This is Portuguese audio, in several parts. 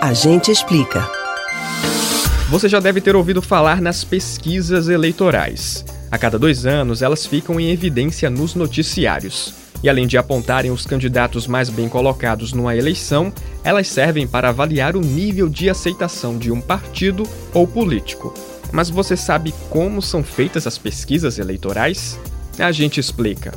A gente explica. Você já deve ter ouvido falar nas pesquisas eleitorais. A cada dois anos, elas ficam em evidência nos noticiários. E além de apontarem os candidatos mais bem colocados numa eleição, elas servem para avaliar o nível de aceitação de um partido ou político. Mas você sabe como são feitas as pesquisas eleitorais? A gente explica.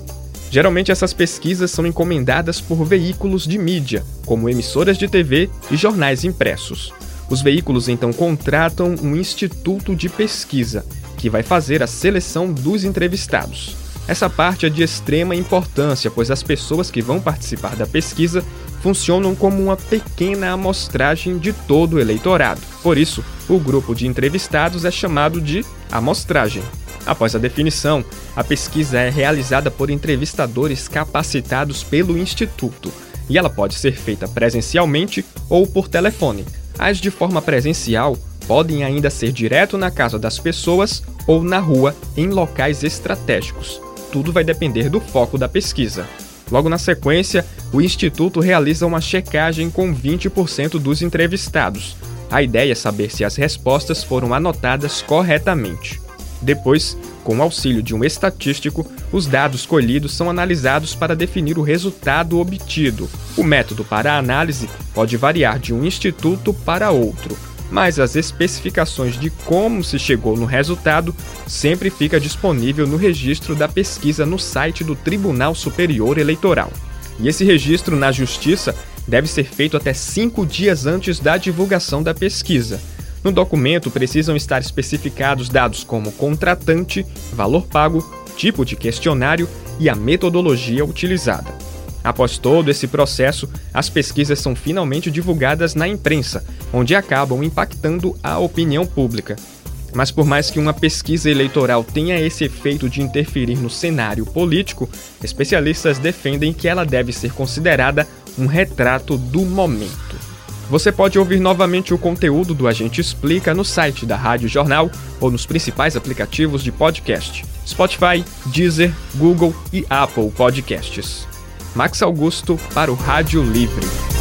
Geralmente essas pesquisas são encomendadas por veículos de mídia, como emissoras de TV e jornais impressos. Os veículos então contratam um instituto de pesquisa, que vai fazer a seleção dos entrevistados. Essa parte é de extrema importância, pois as pessoas que vão participar da pesquisa funcionam como uma pequena amostragem de todo o eleitorado. Por isso, o grupo de entrevistados é chamado de amostragem. Após a definição, a pesquisa é realizada por entrevistadores capacitados pelo Instituto e ela pode ser feita presencialmente ou por telefone. As de forma presencial podem ainda ser direto na casa das pessoas ou na rua em locais estratégicos. Tudo vai depender do foco da pesquisa. Logo na sequência, o Instituto realiza uma checagem com 20% dos entrevistados. A ideia é saber se as respostas foram anotadas corretamente. Depois, com o auxílio de um estatístico, os dados colhidos são analisados para definir o resultado obtido. O método para a análise pode variar de um instituto para outro, mas as especificações de como se chegou no resultado sempre fica disponível no registro da pesquisa no site do Tribunal Superior Eleitoral. E esse registro na Justiça deve ser feito até cinco dias antes da divulgação da pesquisa. No documento precisam estar especificados dados como contratante, valor pago, tipo de questionário e a metodologia utilizada. Após todo esse processo, as pesquisas são finalmente divulgadas na imprensa, onde acabam impactando a opinião pública. Mas por mais que uma pesquisa eleitoral tenha esse efeito de interferir no cenário político, especialistas defendem que ela deve ser considerada um retrato do momento. Você pode ouvir novamente o conteúdo do Agente Explica no site da Rádio Jornal ou nos principais aplicativos de podcast: Spotify, Deezer, Google e Apple Podcasts. Max Augusto para o Rádio Livre.